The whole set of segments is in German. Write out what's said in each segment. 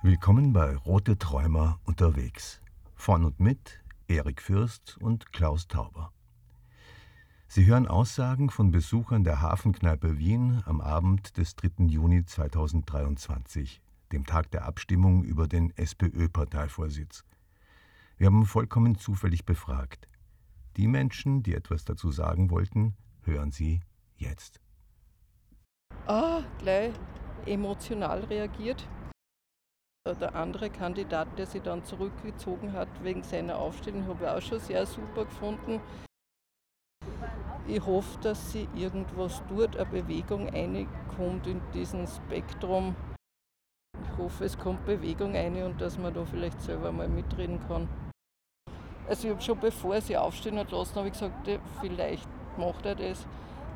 Willkommen bei Rote Träumer unterwegs. Von und mit Erik Fürst und Klaus Tauber. Sie hören Aussagen von Besuchern der Hafenkneipe Wien am Abend des 3. Juni 2023, dem Tag der Abstimmung über den SPÖ-Parteivorsitz. Wir haben vollkommen zufällig befragt. Die Menschen, die etwas dazu sagen wollten, hören Sie jetzt. Ah, gleich emotional reagiert. Der andere Kandidat, der sich dann zurückgezogen hat wegen seiner Aufstellung, habe ich auch schon sehr super gefunden. Ich hoffe, dass sie irgendwas tut, eine Bewegung reinkommt in diesen Spektrum. Ich hoffe, es kommt Bewegung rein und dass man da vielleicht selber mal mitreden kann. Also ich habe schon bevor sie aufstehen hat lassen, habe ich gesagt, vielleicht macht er das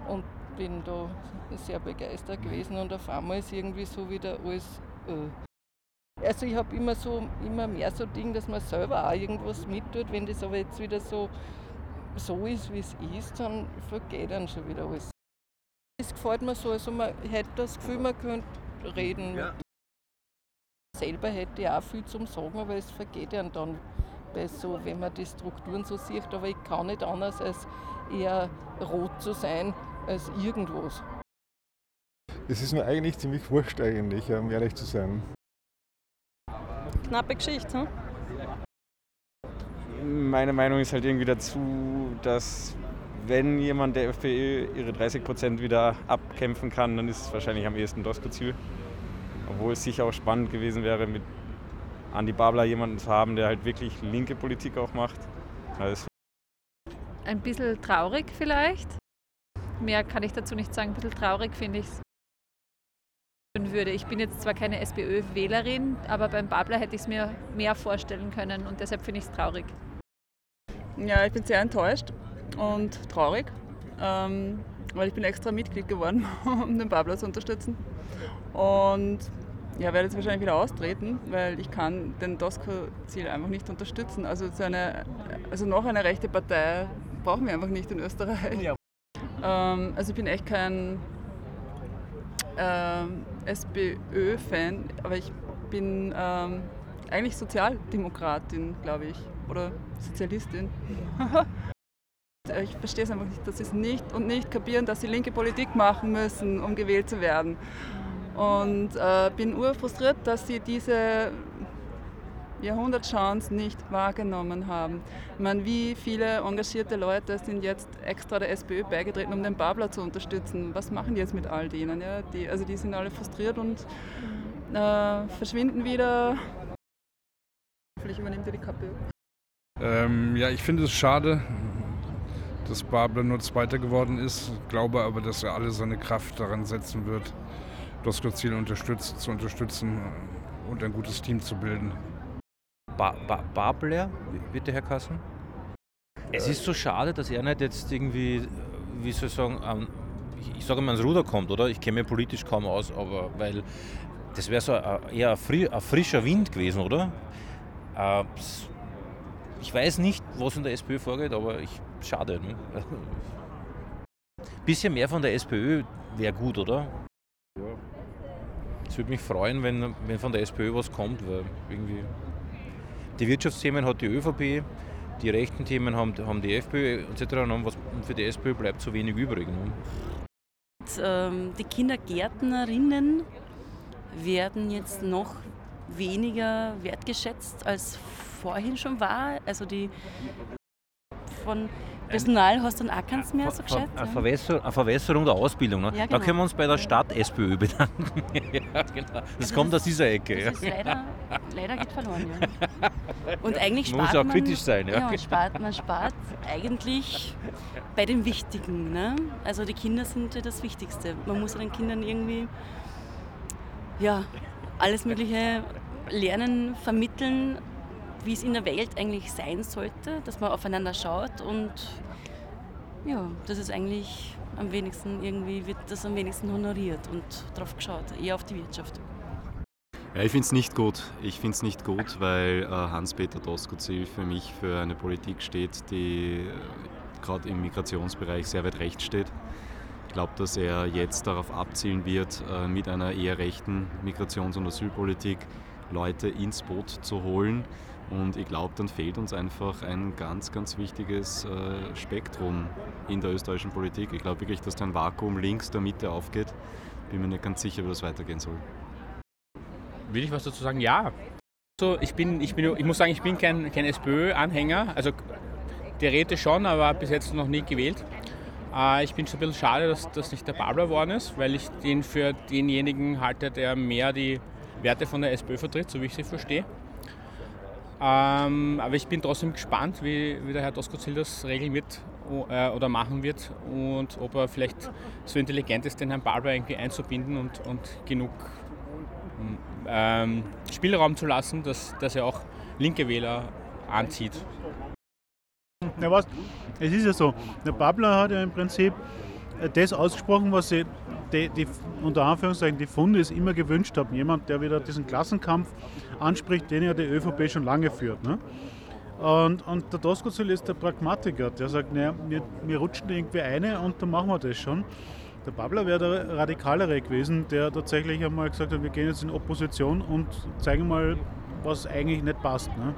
und bin da sehr begeistert gewesen und auf einmal ist irgendwie so wieder alles äh, also ich habe immer so immer mehr so Ding, dass man selber auch irgendwas mittut. Wenn das aber jetzt wieder so, so ist, wie es ist, dann vergeht dann schon wieder alles. Es gefällt mir so, also man hätte das Gefühl, man könnte reden. Ja. Selber hätte ich auch viel zum Sagen, aber es vergeht ja dann bei so, wenn man die Strukturen so sieht. Aber ich kann nicht anders als eher rot zu sein als irgendwas. Es ist mir eigentlich ziemlich wurscht eigentlich, um ehrlich zu sein knappe Geschichte. Hm? Meine Meinung ist halt irgendwie dazu, dass wenn jemand der FPÖ ihre 30 Prozent wieder abkämpfen kann, dann ist es wahrscheinlich am ehesten das Ziel. Obwohl es sicher auch spannend gewesen wäre, mit Andi Babler jemanden zu haben, der halt wirklich linke Politik auch macht. Also Ein bisschen traurig vielleicht. Mehr kann ich dazu nicht sagen. Ein bisschen traurig finde ich es würde. Ich bin jetzt zwar keine SPÖ-Wählerin, aber beim Babler hätte ich es mir mehr vorstellen können und deshalb finde ich es traurig. Ja, ich bin sehr enttäuscht und traurig, ähm, weil ich bin extra Mitglied geworden, um den Babler zu unterstützen. Und ja, werde jetzt wahrscheinlich wieder austreten, weil ich kann den DOSCO-Ziel einfach nicht unterstützen. Also, so eine, also noch eine rechte Partei brauchen wir einfach nicht in Österreich. Ja. Ähm, also ich bin echt kein ähm, SPÖ-Fan, aber ich bin ähm, eigentlich Sozialdemokratin, glaube ich, oder Sozialistin. ich verstehe es einfach nicht, dass sie es nicht und nicht kapieren, dass sie linke Politik machen müssen, um gewählt zu werden. Und äh, bin urfrustriert, dass sie diese Jahrhundertchance nicht wahrgenommen haben. Ich meine, wie viele engagierte Leute sind jetzt extra der SPÖ beigetreten, um den Babler zu unterstützen? Was machen die jetzt mit all denen? Ja? Die, also die sind alle frustriert und äh, verschwinden wieder. Hoffentlich übernimmt er die KPÖ. Ähm, ja, ich finde es schade, dass Babler nur Zweiter geworden ist. Glaube aber, dass er alle seine Kraft daran setzen wird, das Ziel unterstützt, zu unterstützen und ein gutes Team zu bilden ba ba Babler, wird der Herr Kassen? Es ist so schade, dass er nicht jetzt irgendwie, wie soll ich sagen, ich, sage mal ans Ruder kommt, oder? Ich kenne mich politisch kaum aus, aber weil das wäre so eher ein, fri ein, frischer Wind gewesen, oder? Uh, ich weiß nicht, was in der SPÖ vorgeht, aber ich, schade. Ne? Bisschen mehr von der SPÖ wäre gut, oder? Ja. Es würde mich freuen, wenn, wenn von der SPÖ was kommt, weil irgendwie die Wirtschaftsthemen hat die ÖVP, die rechten Themen haben, haben die FPÖ etc. Und für die SPÖ bleibt so wenig übrig. Ne? Ähm, die Kindergärtnerinnen werden jetzt noch weniger wertgeschätzt als vorhin schon war. Also die von Personal hast du dann auch keins mehr so gescheit? Eine, Verwässer, eine Verwässerung der Ausbildung. Ne? Ja, genau. Da können wir uns bei der Stadt SPÖ bedanken. ja, genau. Das also kommt aus dieser Ecke. Das ja. leider, leider geht verloren. Ja. Und eigentlich spart man muss auch man, kritisch sein. Ja. ja spart, man spart eigentlich bei dem Wichtigen. Ne? Also die Kinder sind ja das Wichtigste. Man muss den Kindern irgendwie ja, alles Mögliche lernen, vermitteln wie es in der Welt eigentlich sein sollte, dass man aufeinander schaut und ja, das ist eigentlich am wenigsten irgendwie wird das am wenigsten honoriert und darauf geschaut, eher auf die Wirtschaft. Ja, ich finde es nicht gut. Ich finde es nicht gut, weil äh, Hans-Peter Doskozil für mich für eine Politik steht, die äh, gerade im Migrationsbereich sehr weit rechts steht. Ich glaube, dass er jetzt darauf abzielen wird, äh, mit einer eher rechten Migrations- und Asylpolitik Leute ins Boot zu holen. Und ich glaube, dann fehlt uns einfach ein ganz, ganz wichtiges äh, Spektrum in der österreichischen Politik. Ich glaube wirklich, dass da ein Vakuum links der Mitte aufgeht. Bin mir nicht ganz sicher, wie das weitergehen soll. Will ich was dazu sagen? Ja. So, ich, bin, ich, bin, ich muss sagen, ich bin kein, kein SPÖ-Anhänger. Also theoretisch schon, aber bis jetzt noch nie gewählt. Äh, ich bin schon ein bisschen schade, dass das nicht der Babler geworden ist, weil ich den für denjenigen halte, der mehr die Werte von der SPÖ vertritt, so wie ich sie verstehe. Ähm, aber ich bin trotzdem gespannt, wie, wie der Herr Doskozil das regeln wird äh, oder machen wird und ob er vielleicht so intelligent ist, den Herrn Barber irgendwie einzubinden und, und genug ähm, Spielraum zu lassen, dass, dass er auch linke Wähler anzieht. Ja, was? Es ist ja so, der Babler hat ja im Prinzip das ausgesprochen, was sie die, die, unter Anführungszeichen die Funde immer gewünscht haben. Jemand, der wieder diesen Klassenkampf anspricht, den ja die ÖVP schon lange führt. Ne? Und, und der Doskozil ist der Pragmatiker, der sagt, naja, wir, wir rutschen irgendwie eine und dann machen wir das schon. Der Babler wäre der Radikalere gewesen, der tatsächlich einmal gesagt hat, wir gehen jetzt in Opposition und zeigen mal, was eigentlich nicht passt. Ne?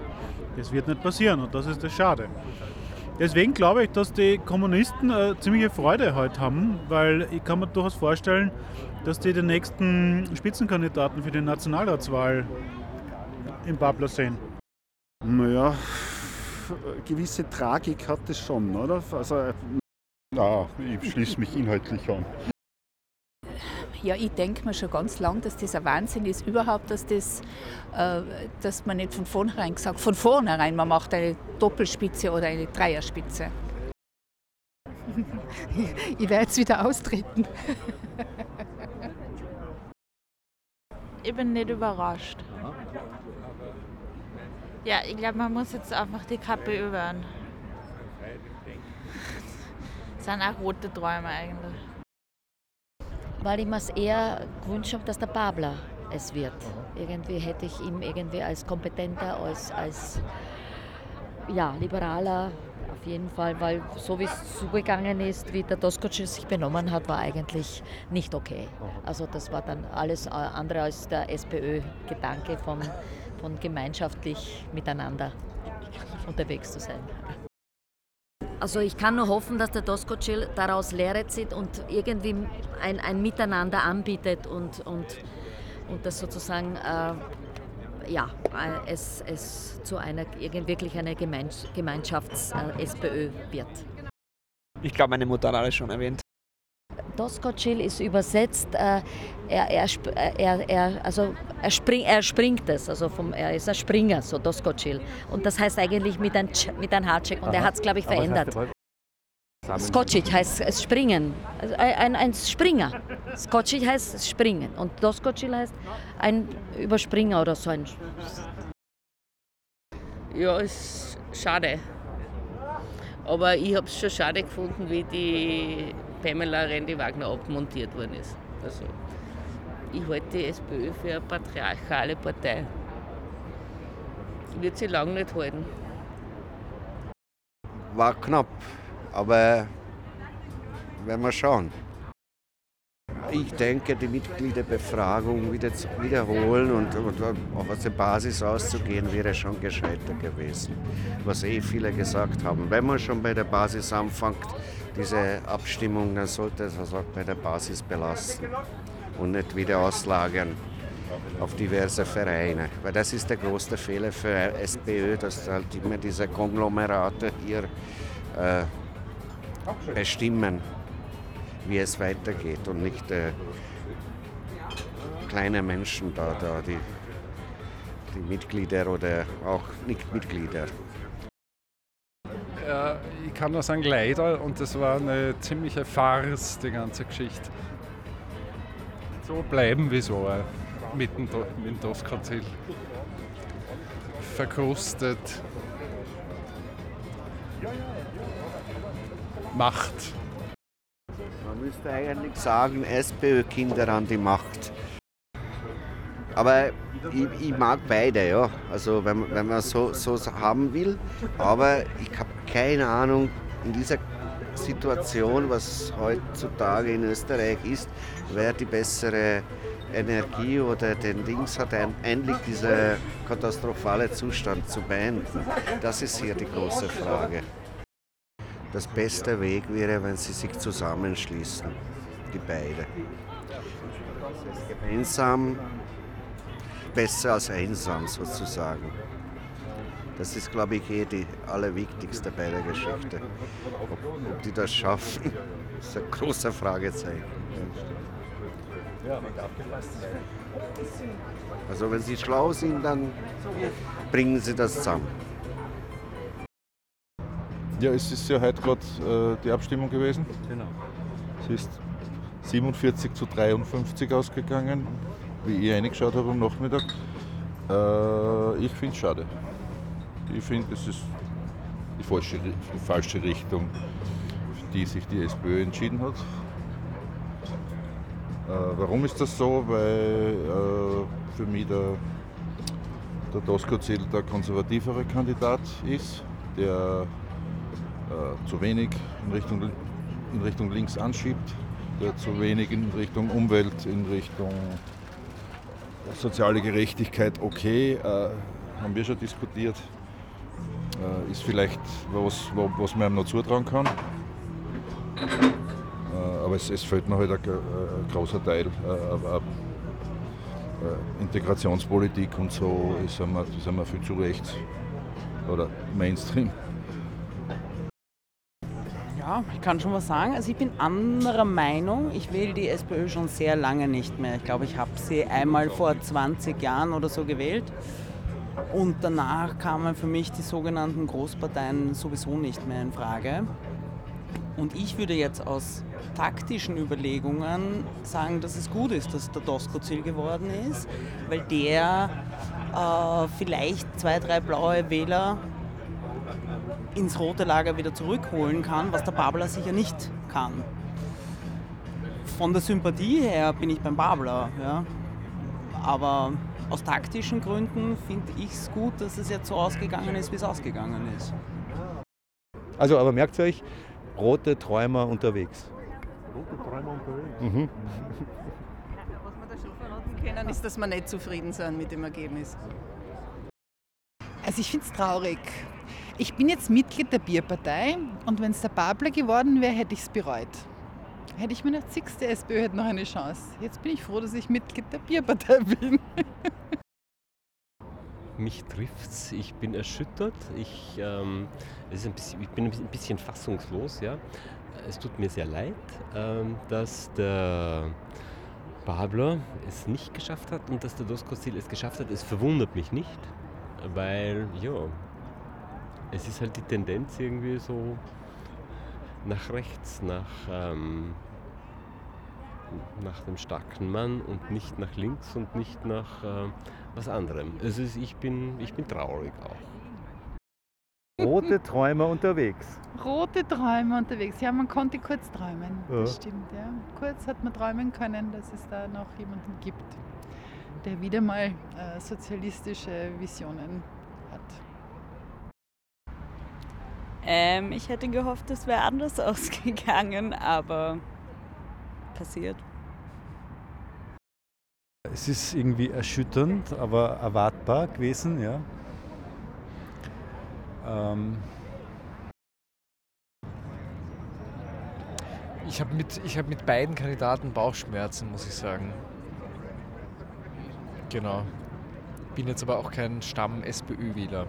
Das wird nicht passieren und das ist das Schade. Deswegen glaube ich, dass die Kommunisten äh, ziemliche Freude heute haben, weil ich kann mir durchaus vorstellen, dass die den nächsten Spitzenkandidaten für die Nationalratswahl im Babler sehen. Naja, gewisse Tragik hat es schon, oder? Also, Na, ich schließe mich inhaltlich an. Ja, ich denke mir schon ganz lang, dass das ein Wahnsinn ist, überhaupt, dass, das, äh, dass man nicht von vornherein gesagt von vornherein, man macht eine Doppelspitze oder eine Dreierspitze. ich werde jetzt wieder austreten. ich bin nicht überrascht. Ja, ich glaube, man muss jetzt einfach die Kappe überhören. Das sind auch rote Träume eigentlich. Weil ich mir es eher gewünscht habe, dass der Babler es wird. Irgendwie hätte ich ihn irgendwie als kompetenter, als, als ja, liberaler auf jeden Fall, weil so wie es zugegangen ist, wie der Doskozil sich benommen hat, war eigentlich nicht okay. Also das war dann alles andere als der SPÖ-Gedanke von, von gemeinschaftlich miteinander unterwegs zu sein. Also ich kann nur hoffen, dass der Doskozil daraus Lehre zieht und irgendwie ein, ein Miteinander anbietet und, und, und das sozusagen äh, ja, äh, es, es zu einer wirklich einer Gemeinschafts-SPÖ äh, wird. Ich glaube, meine Mutter hat alles schon erwähnt. Doskocil ist übersetzt, äh, er, er, er, er, also er, spring, er springt es, also vom, er ist ein Springer, so Doskocil. Und das heißt eigentlich mit einem mit ein Hardcheck und Aha. er hat es, glaube ich, verändert. Skocic heißt springen, also ein, ein Springer. Skocic heißt springen und Doskocil heißt ein Überspringer oder so ein. Ja, ist schade. Aber ich habe es schon schade gefunden, wie die Pamela Rendi-Wagner abmontiert worden ist. Also, ich halte die SPÖ für eine patriarchale Partei. Wird sie lange nicht halten. War knapp, aber werden wir schauen. Ich denke, die Mitgliederbefragung wieder zu wiederholen und, und auch aus der Basis auszugehen, wäre schon gescheiter gewesen. Was eh viele gesagt haben. Wenn man schon bei der Basis anfängt, diese Abstimmung, dann sollte es auch bei der Basis belassen und nicht wieder auslagern auf diverse Vereine. Weil das ist der größte Fehler für SPÖ, dass halt immer diese Konglomerate hier äh, bestimmen, wie es weitergeht und nicht äh, kleine Menschen da, da die, die Mitglieder oder auch Nicht-Mitglieder äh, ich kann nur sagen, leider, und das war eine ziemliche Farce, die ganze Geschichte. So bleiben wie so mit dem, mit dem Doskozil. Verkrustet. Macht. Man müsste eigentlich sagen, SPÖ-Kinder an die Macht. Aber ich, ich, mag beide, ja. Also wenn, wenn man so, so haben will. Aber ich habe keine Ahnung, in dieser Situation, was heutzutage in Österreich ist, wer die bessere Energie oder den Dings hat, endlich diesen katastrophalen Zustand zu beenden. Das ist hier die große Frage. Das beste Weg wäre, wenn sie sich zusammenschließen, die beiden. Gemeinsam besser als einsam sozusagen. Das ist, glaube ich, eh die allerwichtigste bei der Geschichte. Ob, ob die das schaffen, ist ein großer Fragezeichen. Also wenn sie schlau sind, dann bringen sie das zusammen. Ja, es ist ja heute gerade äh, die Abstimmung gewesen. Genau. Es ist 47 zu 53 ausgegangen, wie ich reingeschaut habe am Nachmittag. Äh, ich finde es schade. Ich finde, es ist die falsche, die falsche Richtung, für die sich die SPÖ entschieden hat. Äh, warum ist das so? Weil äh, für mich der, der Dosko Zell der konservativere Kandidat ist, der äh, zu wenig in Richtung, in Richtung links anschiebt, der zu wenig in Richtung Umwelt, in Richtung soziale Gerechtigkeit, okay, äh, haben wir schon diskutiert, äh, ist vielleicht was, was man ihm noch zutrauen kann. Äh, aber es, es fehlt noch halt ein, ein großer Teil. Äh, Integrationspolitik und so sind wir, sind wir viel zu rechts oder Mainstream. Ja, ich kann schon was sagen. Also ich bin anderer Meinung. Ich wähle die SPÖ schon sehr lange nicht mehr. Ich glaube, ich habe sie einmal vor 20 Jahren oder so gewählt. Und danach kamen für mich die sogenannten Großparteien sowieso nicht mehr in Frage. Und ich würde jetzt aus taktischen Überlegungen sagen, dass es gut ist, dass der Dosko Ziel geworden ist, weil der äh, vielleicht zwei, drei blaue Wähler ins rote Lager wieder zurückholen kann, was der Babler sicher nicht kann. Von der Sympathie her bin ich beim Babler, ja. aber aus taktischen Gründen finde ich es gut, dass es jetzt so ausgegangen ist, wie es ausgegangen ist. Also, aber merkt euch, rote Träumer unterwegs. Rote Träumer unterwegs. Mhm. Was wir da schon verraten können, ist, dass wir nicht zufrieden sind mit dem Ergebnis. Also ich finde es traurig. Ich bin jetzt Mitglied der Bierpartei und wenn es der Babler geworden wäre, hätte ich es bereut. Hätte ich mir gedacht, siehst die SPÖ hätte noch eine Chance. Jetzt bin ich froh, dass ich Mitglied der Bierpartei bin. Mich trifft's. Ich bin erschüttert. Ich, ähm, es ist ein bisschen, ich bin ein bisschen fassungslos. Ja. Es tut mir sehr leid, ähm, dass der Babler es nicht geschafft hat und dass der Doskostil es geschafft hat. Es verwundert mich nicht, weil ja, es ist halt die Tendenz irgendwie so nach rechts, nach, ähm, nach dem starken Mann und nicht nach links und nicht nach äh, was anderem. Also ich bin, ich bin traurig auch. Rote Träumer unterwegs. Rote Träume unterwegs. Ja, man konnte kurz träumen. Ja. Das stimmt, ja. Kurz hat man träumen können, dass es da noch jemanden gibt, der wieder mal äh, sozialistische Visionen hat. Ähm, ich hätte gehofft, es wäre anders ausgegangen, aber passiert. Es ist irgendwie erschütternd, aber erwartbar gewesen, ja. Ähm Ich habe mit, ich hab mit beiden Kandidaten Bauchschmerzen, muss ich sagen. Genau. Bin jetzt aber auch kein Stamm-SPÖ-Wähler.